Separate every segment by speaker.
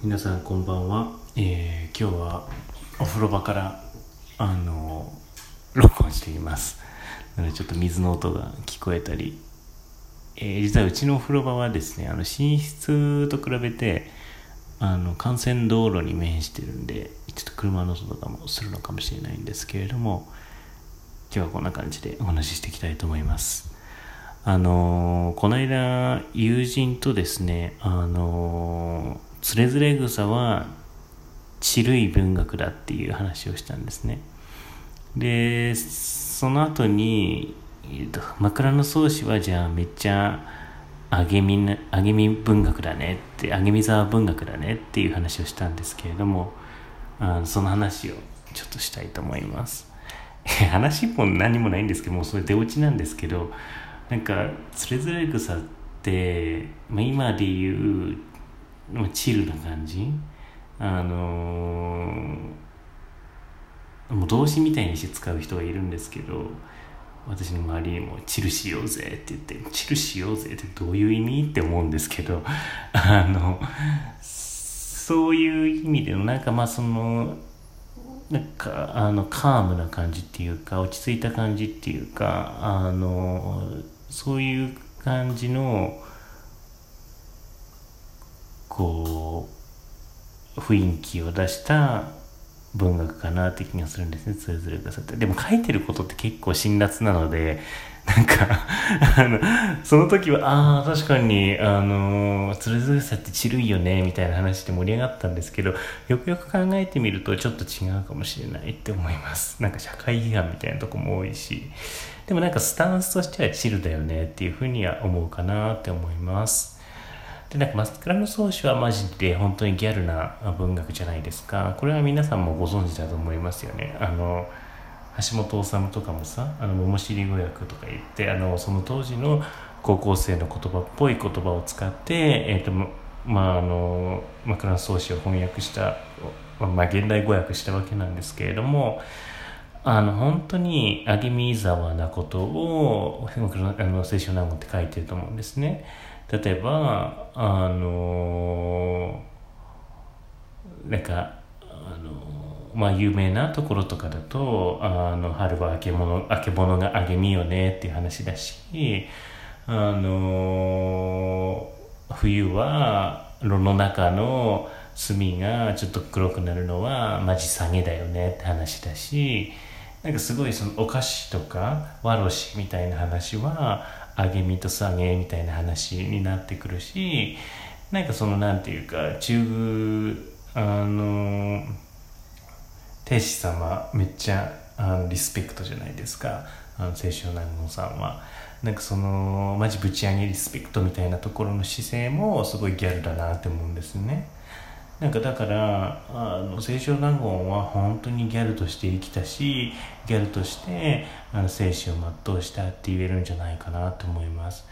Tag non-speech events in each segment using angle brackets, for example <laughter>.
Speaker 1: 皆さんこんばんは、えー、今日はお風呂場からあの録音しています。ちょっと水の音が聞こえたり、えー、実はうちのお風呂場はですねあの寝室と比べてあの幹線道路に面してるんでちょっと車の音とかもするのかもしれないんですけれども今日はこんな感じでお話ししていきたいと思います。あのこの間友人とですねあのつれづれ草は地類文学だっていう話をしたんですね。でその後に、えーと、枕草子はじゃあめっちゃあげみあげみ文学だねってあげみ沢文学だねっていう話をしたんですけれどもあその話をちょっとしたいと思います。<laughs> 話も何もないんですけどもうそれ出落ちなんですけどなんかつれづれ草って、まあ、今で言うチルな感じ。あのー、もう動詞みたいにして使う人がいるんですけど私の周りにも「チルしようぜ」って言って「チルしようぜ」ってどういう意味って思うんですけどあのそういう意味でのなんかまあそのなんかあのカームな感じっていうか落ち着いた感じっていうかあのそういう感じのこう雰囲気を出した文学かなって気がするんですねそれぞれがさってでも書いてることって結構辛辣なのでなんか <laughs> あのその時はああ確かにあのそれぞれさってちるいよねみたいな話で盛り上がったんですけどよくよく考えてみるとちょっと違うかもしれないって思います。なんか社会批判みたいなとこも多いし。でもなんかスタンスとしてはチルだよねっていうふうには思うかなって思います。で、なんか、マスクラの宗師はマジで本当にギャルな文学じゃないですか。これは皆さんもご存知だと思いますよね。あの、橋本治とかもさ、あの、桃尻語訳とか言って、あの、その当時の高校生の言葉っぽい言葉を使って、えっ、ー、と、まあ、あの、枕草子を翻訳した、まあ、現代語訳したわけなんですけれども、あの、本当に、あげみ沢なことを、あの、聖書南語って書いてると思うんですね。例えばあのなんかあのまあ有名なところとかだとあの春はあけ物あけ物があげみよねっていう話だしあの冬は炉の中の炭がちょっと黒くなるのはマジ下げだよねって話だしなんかすごいそのお菓子とかわろしみたいな話は上げ身と下げみたいな話になってくるしなんかそのなんていうか中宮あの天使様めっちゃあのリスペクトじゃないですか。あの清少納言さんは。なんかそのマジぶち上げリスペクトみたいなところの姿勢もすごいギャルだなって思うんですね。なんかだからあの清少納言は本当にギャルとして生きたしギャルとしてあの生死を全うしたって言えるんじゃないかなと思います。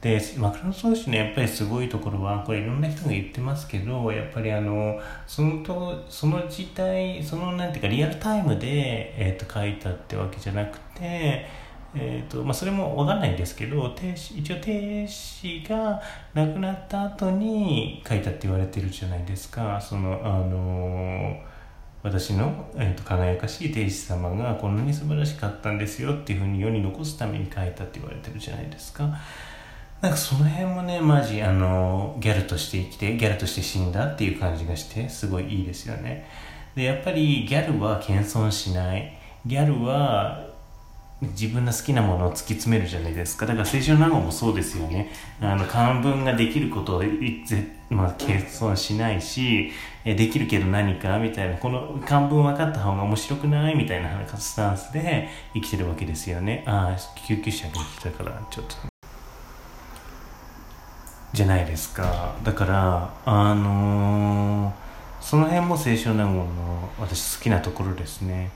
Speaker 1: で枕草子のやっぱりすごいところはこれいろんな人が言ってますけどやっぱりあのそのとその時代そのなんていうかリアルタイムで、えー、と書いたってわけじゃなくてえーとまあ、それも分かんないんですけど亭主一応亭主が亡くなった後に書いたって言われてるじゃないですか。そのあのー、私の、えーと、輝かしい亭主様がこんなに素晴らしかったんですよっていうふうに世に残すために書いたって言われてるじゃないですか。なんかその辺もねマジあのギャルとして生きてギャルとして死んだっていう感じがしてすごいいいですよね。でやっぱりギャルは謙遜しない。ギャルは自分の好きなものを突き詰めるじゃないですか。だから青春納言もそうですよね。あの漢文ができることをまあ、謙遜しないしできるけど何かみたいな。この漢文分かった方が面白くないみたいなスタンスで生きてるわけですよね。ああ救急車が来たからちょっと。じゃないですか。だからあのー、その辺も青春納言の私好きなところですね。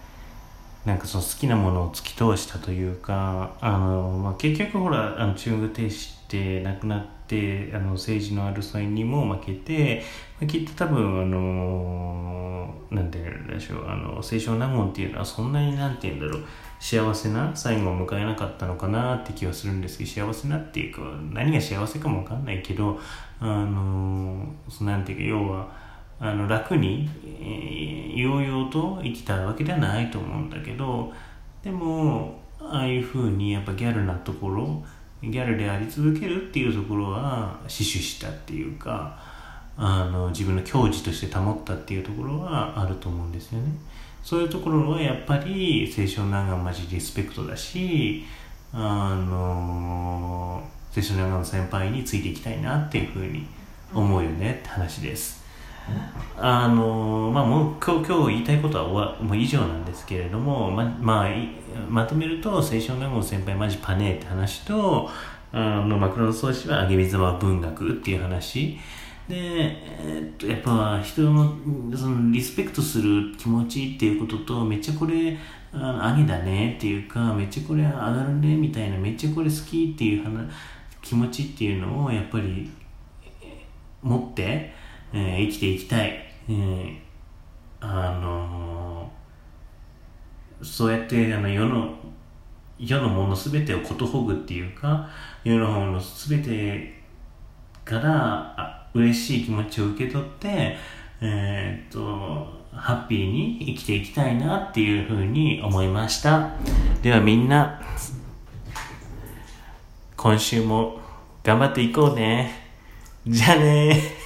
Speaker 1: なんかその好きなものを突き通したというかあの、まあ、結局ほらあの中国停止って亡くなってあの政治の争いにも負けて、まあ、きっと多分あのなんて言うんでしょうあの清少納言っていうのはそんなになんて言うんだろう幸せな最後を迎えなかったのかなって気はするんですけど幸せなっていうか何が幸せかも分かんないけどあのなんていうか要はあの楽に、えー、ようようと生きたわけではないと思うんだけどでもああいうふうにやっぱギャルなところギャルであり続けるっていうところは死守したっていうかあの自分の矜持として保ったっていうところはあると思うんですよね。そういうところはやっぱり清少納言マジリスペクトだしあの清少納言の先輩についていきたいなっていうふうに思うよねって話です。あのまあもう今日今日言いたいことは終わもう以上なんですけれどもままあまとめると清少納言先輩マジパネーって話とあのマクロの創始は揚げ水は文学っていう話で、えっと、やっぱ人のそのリスペクトする気持ちっていうこととめっちゃこれあの揚げだねっていうかめっちゃこれ上がるねみたいなめっちゃこれ好きっていう話気持ちっていうのをやっぱり持って、えー、生きていきたい、えー、あのー、そうやってあの世の世のもの全てをことほぐっていうか世のもの全てからあ嬉しい気持ちを受け取ってえー、っとハッピーに生きていきたいなっていうふうに思いました。ではみんな今週も頑張っていこうね。じゃあね。